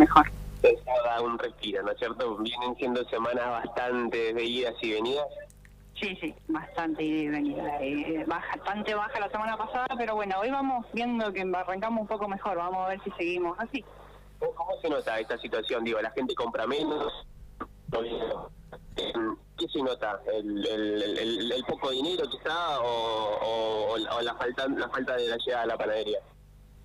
mejor. Eso da un respiro, ¿no es cierto? Vienen siendo semanas bastante de idas y venidas. Sí, sí, bastante ida y venida. Eh, bastante baja la semana pasada, pero bueno, hoy vamos viendo que arrancamos un poco mejor, vamos a ver si seguimos así. ¿Cómo se nota esta situación? Digo, la gente compra menos. ¿Qué se nota? ¿El, el, el, el poco dinero quizá o, o, o, la, falta, la falta de la llegada a la panadería?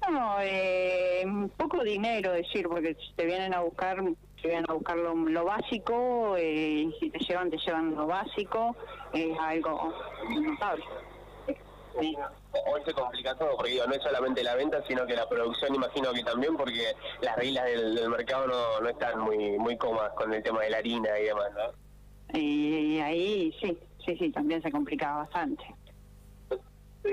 No, eh, poco dinero, decir, porque si te vienen a buscar, te vienen a buscar lo, lo básico, eh, si te llevan, te llevan lo básico, es algo notable. Sí. Hoy se complica todo, porque digo, no es solamente la venta, sino que la producción imagino que también, porque las reglas del, del mercado no, no están muy muy cómodas con el tema de la harina y demás, ¿no? Y ahí sí, sí, sí, también se complicaba bastante.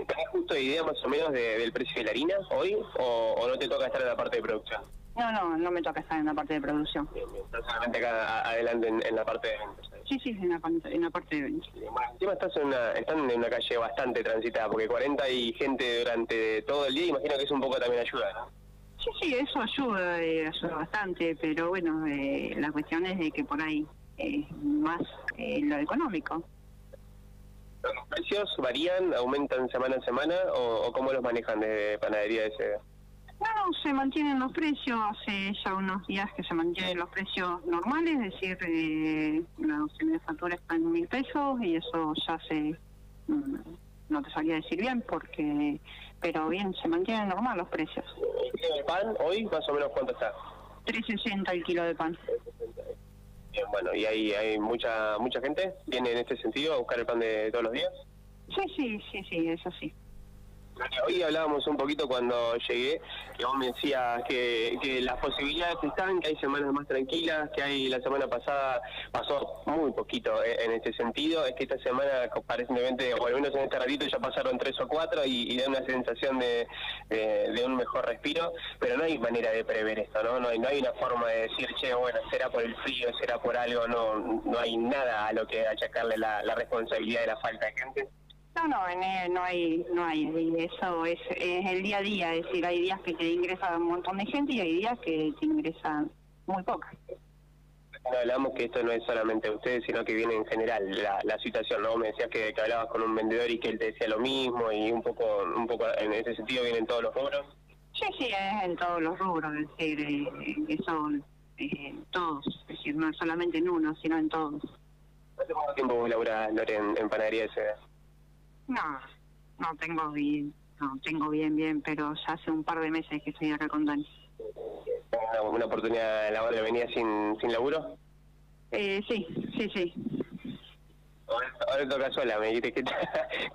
¿Tenés justo idea más o menos de, del precio de la harina hoy o, o, no te toca estar en la parte de producción? No, no, no me toca estar en la parte de producción. Bien, bien. solamente acá adelante en, en, la parte de ventas. Sí, sí, en la, en la parte de ventas. Bueno, encima estás en una, están en una calle bastante transitada, porque 40 y gente durante todo el día, imagino que es un poco también ayuda, ¿no? Sí, sí, eso ayuda, eh, ayuda bastante, pero bueno, eh, la cuestión es de que por ahí es más eh, lo económico. ¿Los precios varían, aumentan semana a semana o, o cómo los manejan de panadería de seda? No, se mantienen los precios, hace ya unos días que se mantienen los precios normales, es decir, eh, la docena de factura está en mil pesos y eso ya se, mm, no te sabía decir bien, porque pero bien, se mantienen normal los precios. ¿El kilo de pan hoy más o menos cuánto está? 3.60 el kilo de pan. Bien, bueno, ¿y hay, hay mucha mucha gente viene en este sentido a buscar el pan de todos los días? Sí, sí, sí, sí, eso sí. Hoy hablábamos un poquito cuando llegué, que vos me decías que, que las posibilidades están, que hay semanas más tranquilas, que hay la semana pasada pasó muy poquito en este sentido, es que esta semana aparentemente, o al menos en este ratito ya pasaron tres o cuatro y, y da una sensación de, de, de, un mejor respiro, pero no hay manera de prever esto, ¿no? No hay, no hay una forma de decir, che, bueno, será por el frío, será por algo, no, no hay nada a lo que achacarle la, la responsabilidad de la falta de gente. No, no, no hay, no hay, eso es, es el día a día, es decir, hay días que te ingresa un montón de gente y hay días que te ingresan muy pocas. No hablamos que esto no es solamente ustedes, sino que viene en general la, la situación, ¿no? Me decías que, que, hablabas con un vendedor y que él te decía lo mismo y un poco, un poco en ese sentido vienen todos los rubros. Sí, sí, es en todos los rubros, es decir, eh, que son eh, todos, es decir, no solamente en uno, sino en todos. ¿Hace cuánto tiempo vos laburás, Lore, en, en panadería de seda? No, no tengo bien, no tengo bien, bien, pero ya hace un par de meses que estoy acá con Dani. ¿Una, una oportunidad laboral venía sin, sin laburo? Eh, sí, sí, sí. Ahora, ahora toca sola, me dijiste que